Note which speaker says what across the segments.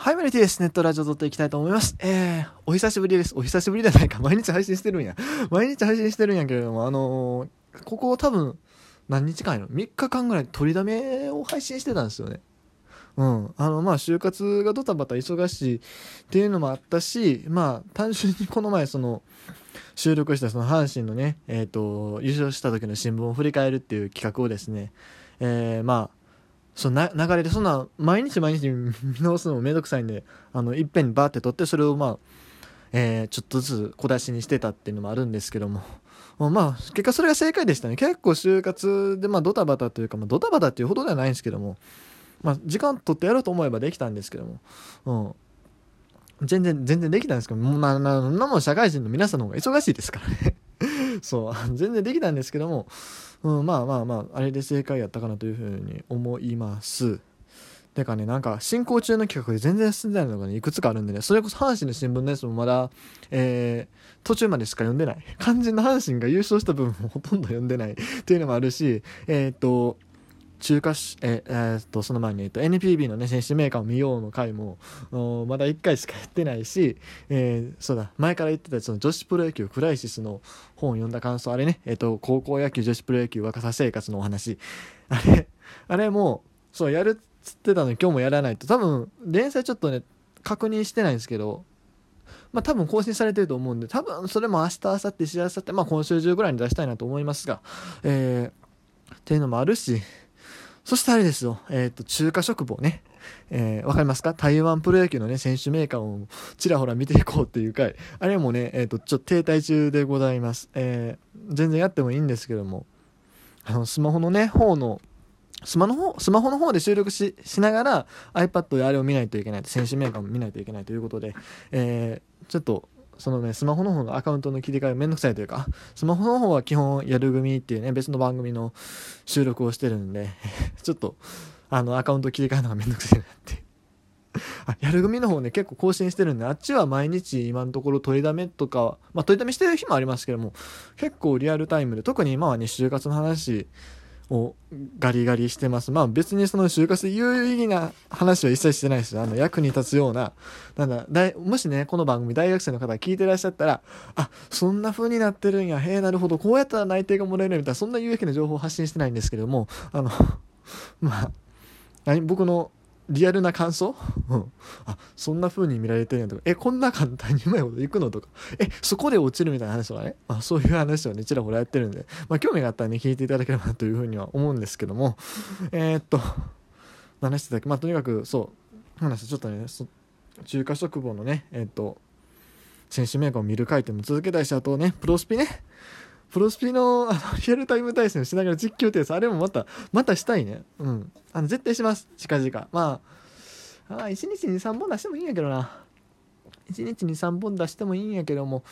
Speaker 1: はい、マリティです。ネットラジオ撮っていきたいと思います。えー、お久しぶりです。お久しぶりじゃないか。毎日配信してるんや。毎日配信してるんやけれども、あのー、ここ多分、何日間やろ ?3 日間ぐらい取りだめを配信してたんですよね。うん。あの、まあ、就活がドタバタ忙しいっていうのもあったし、まあ、単純にこの前、その、収録したその阪神のね、えっ、ー、と、優勝した時の新聞を振り返るっていう企画をですね、えー、まあ、その流れでそんな毎日毎日見 直すのもめんどくさいんであのいっぺんにバーって撮ってそれをまあ、えー、ちょっとずつ小出しにしてたっていうのもあるんですけども。まあ結果それが正解でしたね。結構就活でまあドタバタというか、まあ、ドタバタっていうほどではないんですけどもまあ時間取ってやろうと思えばできたんですけども、うん、全然全然できたんですけどもまあなも社会人の皆さんの方が忙しいですからね。そう全然できたんですけどもうん、まあまあまああれで正解やったかなというふうに思います。てかねなんか進行中の企画で全然進んでないのがねいくつかあるんでねそれこそ阪神の新聞のやつもまだ、えー、途中までしか読んでない肝心の阪神が優勝した部分もほとんど読んでないっていうのもあるしえっ、と中華しええー、っとその前に、えっと、NPB のね選手メーカーを見ようの回もまだ1回しかやってないし、えー、そうだ前から言ってたその女子プロ野球クライシスの本を読んだ感想あれね、えっと、高校野球女子プロ野球若さ生活のお話。あれあれもそうやるっつってたのに今日もやらないと。多分連載ちょっとね確認してないんですけどまあ多分更新されてると思うんで多分それも明日明後日しあさってまあ今週中ぐらいに出したいなと思いますがえー、っていうのもあるしそしてあれですよ、えっ、ー、と、中華食房ね。えー、わかりますか？台湾プロ野球のね、選手メーカーをちらほら見ていこうっていう回。あれもね、えっ、ー、と、ちょっと停滞中でございます。えー、全然やってもいいんですけども、あの、スマホのね、方の、スマの方、スマホの方で収録し、しながら iPad であれを見ないといけない選手メーカーも見ないといけないということで、えー、ちょっと、そのね、スマホの方のアカウントの切り替えめんどくさいというか、スマホの方は基本やる組っていうね、別の番組の収録をしてるんで、ちょっと、あの、アカウント切り替えるのがめんどくさいなって。あ、やる組の方ね、結構更新してるんで、あっちは毎日今のところ取りだめとか、まあ取りだめしてる日もありますけども、結構リアルタイムで、特に今はね、就活の話をガリガリしてます。まあ別にその就活有意義な話は一切してないですよ。あの役に立つような、なんだ、だもしね、この番組大学生の方が聞いてらっしゃったら、あ、そんな風になってるんや、へえ、なるほど、こうやったら内定がもらえるみたいな、そんな有益な情報を発信してないんですけれども、あの、まあ、僕のリアルな感想？うん。あ、そんな風に見られてるんやとか、え、こんな簡単にうまいこといくのとか、え、そこで落ちるみたいな話とかね、まあ、そういう話をね、ちらほらやってるんで、まあ、興味があったらね、聞いていただければなというふうには思うんですけども、えー、っと、話してたっけ、まあ、とにかく、そう、話ちょっとね、中華食房のね、えー、っと、選手メーカーを見る回転も続けたいし、あとね、プロスピね、プロスピのあのリアルタイム対戦しながら実況ってやつ、あれもまた、またしたいね。うん。あの、絶対します。近々。まあ、あ1日に3本出してもいいんやけどな。1日に3本出してもいいんやけども、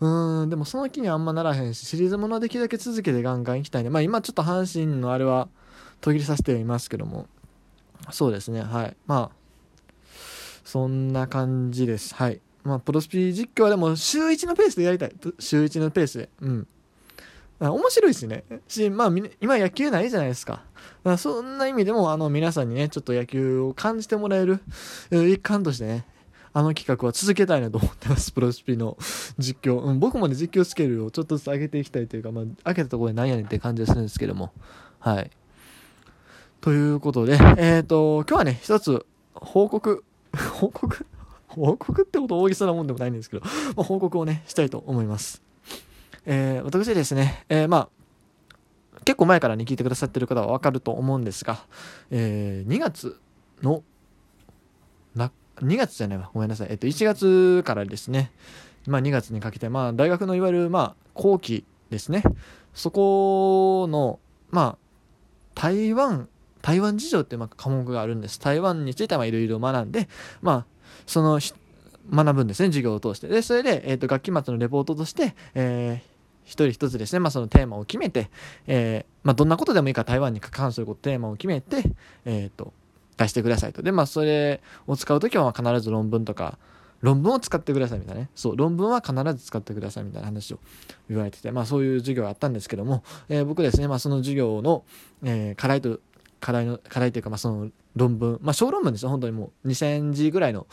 Speaker 1: うーん、でもその気にはあんまならへんし、シリーズものできるだけ続けてガンガン行きたいね。まあ今ちょっと阪神のあれは途切れさせていますけども、そうですね、はい。まあ、そんな感じです。はい。まあ、プロスピ実況はでも週1のペースでやりたい。週1のペースで。うん。面白いしね。し、まあ、今野球ないじゃないですか。かそんな意味でも、あの、皆さんにね、ちょっと野球を感じてもらえる一環としてね、あの企画は続けたいなと思ってます。プロスピの実況。うん、僕もね、実況スケールをちょっとずつ上げていきたいというか、まあ、上げたところでなんやねんって感じがするんですけども。はい。ということで、えっ、ー、と、今日はね、一つ報告、報告？報告ってこと大げさなもんでもないんですけど、まあ、報告をね、したいと思います。えー、私ですね、えー、まあ、結構前からね、聞いてくださってる方はわかると思うんですが、えー、2月の、な、2月じゃないわ、ごめんなさい。えっと、1月からですね、まあ2月にかけて、まあ大学のいわゆる、まあ後期ですね、そこの、まあ、台湾、台湾事情ってまあ科目があるんです。台湾についてはいろいろ学んで、まあ、その学ぶんですね、授業を通して。で、それで、えっ、ー、と、学期末のレポートとして、えー、一人一つですね、まあ、そのテーマを決めて、えー、まあ、どんなことでもいいから台湾に関することテーマを決めて、えっ、と、出してくださいと。で、まあ、それを使うときは必ず論文とか、論文を使ってくださいみたいなね。そう、論文は必ず使ってくださいみたいな話を言われてて、まあそういう授業があったんですけども、えー、僕ですね、まあその授業の、えー、課題と、課題の、課題というか、まあその論文、まあ小論文ですよ、本当にもう2000字ぐらいの、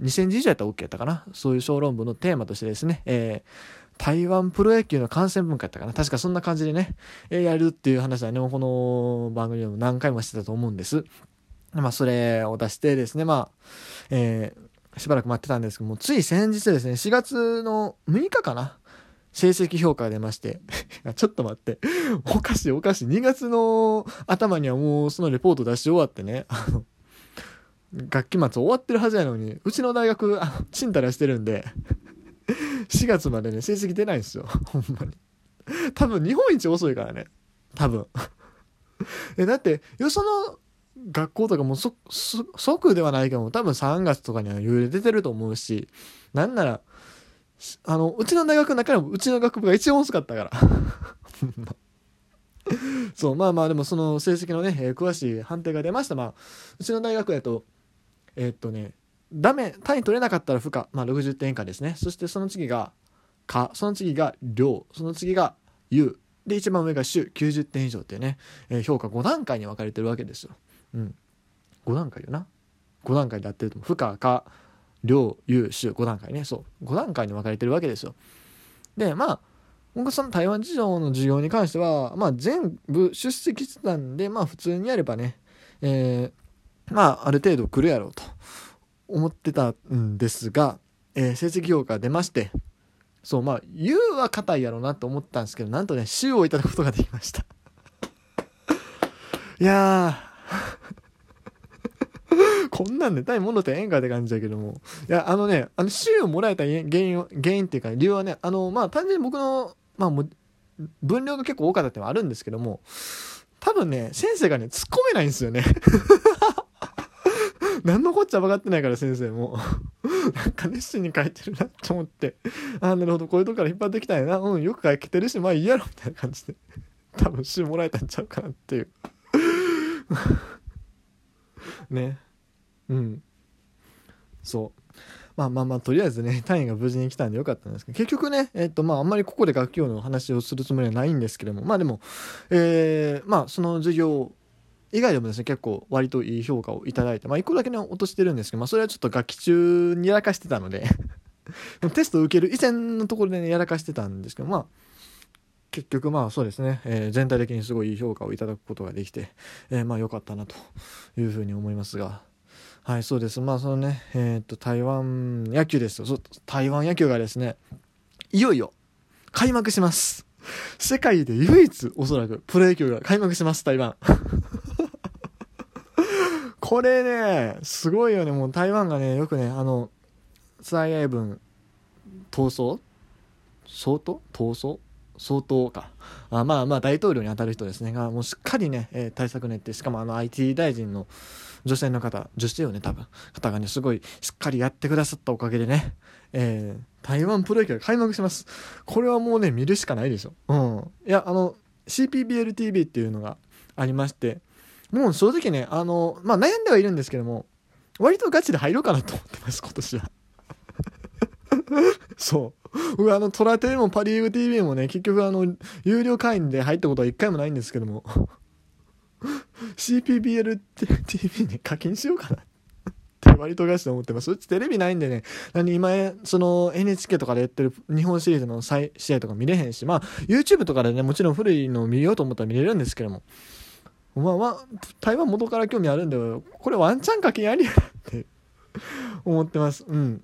Speaker 1: 2000字以上やったら OK やったかな。そういう小論文のテーマとしてですね、えー、台湾プロ野球の観戦文化やったかな。確かそんな感じでね、え、やるっていう話はね、この番組でも何回もしてたと思うんです。まあ、それを出してですね、まあ、えー、しばらく待ってたんですけども、つい先日ですね、4月の6日かな。成績評価が出まして。ちょっと待って。おかしいおかしい。2月の頭にはもうそのレポート出し終わってね。あの、学期末終わってるはずやのに、うちの大学、あの、ちんたらしてるんで、4月までね、成績出ないんですよ。ほんまに。多分日本一遅いからね。多分。え、だって、よその学校とかもそ、即ではないけども、多分3月とかには幽霊出てると思うし、なんなら、あの、うちの大学の中でもうちの学部が一番遅かったから。そう、まあまあでもその成績のね、えー、詳しい判定が出ました。まあ、うちの大学やと、えー、っとね、ダメ、単位取れなかったら不可、まあ60点以下ですね。そしてその次が、か、その次が量、その次が有。で、一番上が週90点以上っていうね、えー、評価5段階に分かれてるわけですよ。うん。5段階よな。5段階でやってると思う。不可、か、量、有、種、5段階ね。そう。5段階に分かれてるわけですよ。で、まあ、僕その台湾事情の授業に関しては、まあ全部出席してたんで、まあ普通にやればね、えー、まあある程度来るやろうと思ってたんですが、えー、成績評価出まして、そう、まあ、言うは硬いやろうなと思ったんですけど、なんとね、週をいただくことができました。いやー。こんなんで単位物ってええんかって感じだけども。いや、あのね、あの、週をもらえた原因、原因っていうか、理由はね、あの、まあ、単純に僕の、まあ、も分量が結構多かったってのはあるんですけども、多分ね、先生がね、突っ込めないんですよね。何のこっちゃ分かってないから先生も なんか熱心に書いてるなと思って、ああ、なるほど、こういうとこから引っ張ってきたんやな。うん、よく書けてるし、まあいいやろ、みたいな感じで。多分週もらえたんちゃうかなっていう ね。うん。そう。まあまあまあ、とりあえずね、単位が無事に来たんでよかったんですけど、結局ね、えっ、とまああんまりここで学業の話をするつもりはないんですけども、まあでも、えー、まあその授業以外でもですね、結構割といい評価をいただいて、まあ1個だけね、落としてるんですけど、まあそれはちょっと学期中にやらかしてたので テストを受ける以前のところでね、やらかしてたんですけど、まあ、結局まあそうですね、えー、全体的にすごいいい評価をいただくことができて、えー、まあ良かったなというふうに思いますが、はい、そうです。まあそのね、えー、っと、台湾野球ですよ。台湾野球がですね、いよいよ開幕します。世界で唯一おそらくプロ野球が開幕します、台湾。これね、すごいよね。もう台湾がね、よくね、あの、蔡英文、闘争？相当？闘争？相当か。あまあまあ大統領に当たる人ですね。が、もうしっかりね、えー、対策練って、しかもあの IT 大臣の女性の方、女性よね、多分。方がね、すごいしっかりやってくださったおかげでね、えー、台湾プロ野球が開幕します。これはもうね、見るしかないでしょ。うん。いや、あの、CPBLTV っていうのがありまして、もう正直ね、あの、まあ、悩んではいるんですけども、割とガチで入ろうかなと思ってます、今年は。そう。僕あの、トラテレもパリーグ TV もね、結局あの、有料会員で入ったことは一回もないんですけども、CPBLTV に課金しようかなって割とガチで思ってます。うちテレビないんでね、何今、その NHK とかでやってる日本シリーズの再試合とか見れへんし、まあ、YouTube とかでね、もちろん古いのを見ようと思ったら見れるんですけども、まあまあ、台湾元から興味あるんで、これワンチャン課金ありやなって 思ってます。うん。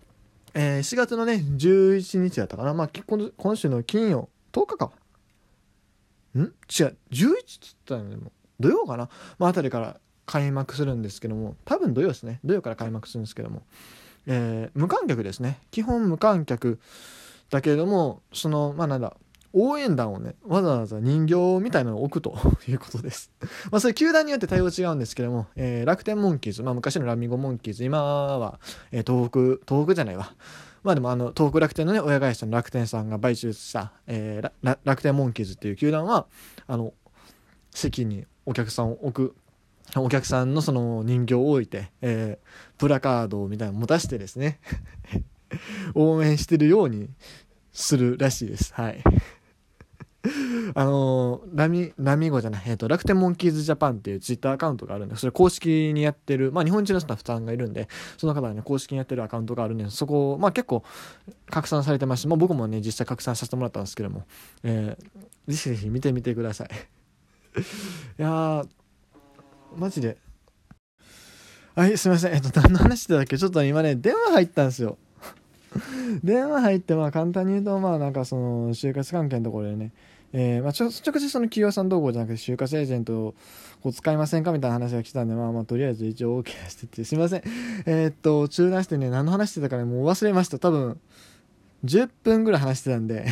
Speaker 1: えー、4月のね、11日だったかな。まあ、今週の金曜、10日か。ん？違う、11って言ったよね、も。土曜かな。まあ、あたりから開幕するんですけども、多分土曜ですね。土曜から開幕するんですけども、えー、無観客ですね。基本無観客だけれども、その、まあなんだ、応援団をね、わざわざ人形みたいなのを置くと いうことです。まあ、それ球団によって対応違うんですけども、えー、楽天モンキーズ、まあ、昔のラミゴモンキーズ、今は、えー、東北、東北じゃないわ。まあでもあの、東北楽天のね、親会社の楽天さんが買収した、えー、楽天モンキーズっていう球団は、あの、席にお客さんを置くお客さんのその人形を置いて、えー、プラカードみたいなのを持たしてですね 応援してるようにするらしいです。はい。あのラミラミゴじゃない、えーと、楽天モンキーズジャパンっていうツイッターアカウントがあるんでそれ公式にやってる、まあ、日本人のスタッフさんがいるんでその方がね公式にやってるアカウントがあるんでそこ、まあ、結構拡散されてまして、まあ、僕もね実際拡散させてもらったんですけども、えー、ぜひぜひ見てみてください。いやマジで。はいすいません。えっと何の話だっけ？ちょっと今ね電話入ったんですよ。電話入ってまあ簡単に言うとまあなんかその就活関係のところでねえーまあ、直接その企業さん同行じゃなくて就活エージェントを使いませんかみたいな話が来たんで、まあまあとりあえず一応 OK してて、すいません。えー、っと、中断してね、何の話してたかね、もう忘れました。多分、10分ぐらい話してたんで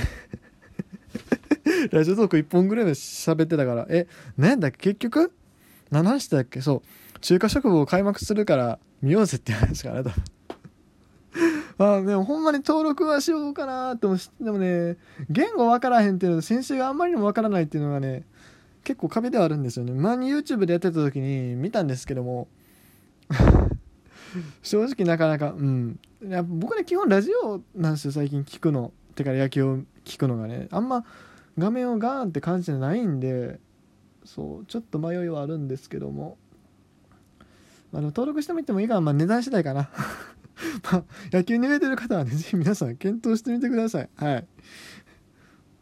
Speaker 1: ラジオトーク1本ぐらいで喋ってたから、え、何だっけ？結局？何の話してたっけ？そう、中華食部を開幕するから見ようぜって話かな、多分。あでもほんまに登録はしようかなって思でもね言語分からへんっていうのと先週があんまりにも分からないっていうのがね結構壁ではあるんですよね。前に YouTube でやってた時に見たんですけども 正直なかなかうん。いや僕ね基本ラジオなんですよ最近聞くの。てから野球を聞くのがね。あんま画面をガーンって感じてないんでそうちょっと迷いはあるんですけども。あの登録してみてもいいから、まあ、値段次第かな。まあ、野球に入れてる方はね、ぜひ皆さん検討してみてください。はい。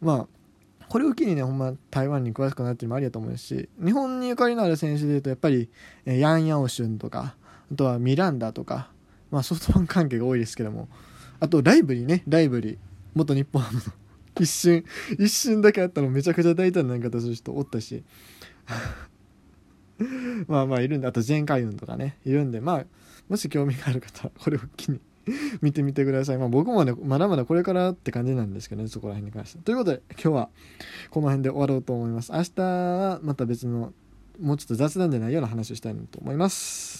Speaker 1: まあ、これを機にね、ほんま台湾に詳しくなってるのもありだと思うし、日本にゆかりのある選手でいうと、やっぱり、えヤン・ヤオシュンとか、あとはミランダとか、まあソフトバンク関係が多いですけども、あとライブリーね、ライブリー、元日本ハムの 一瞬、一瞬だけあったのめちゃくちゃ大胆な言い方する人おったし、まあまあいるんで、あとジェン・カユンとかね、いるんで、まあ、もし興味がある方はこれを機に 見てみてください。まあ僕もね、まだまだこれからって感じなんですけどね、そこら辺に関して。ということで、今日はこの辺で終わろうと思います。明日はまた別の、もうちょっと雑談じゃないような話をしたいなと思います。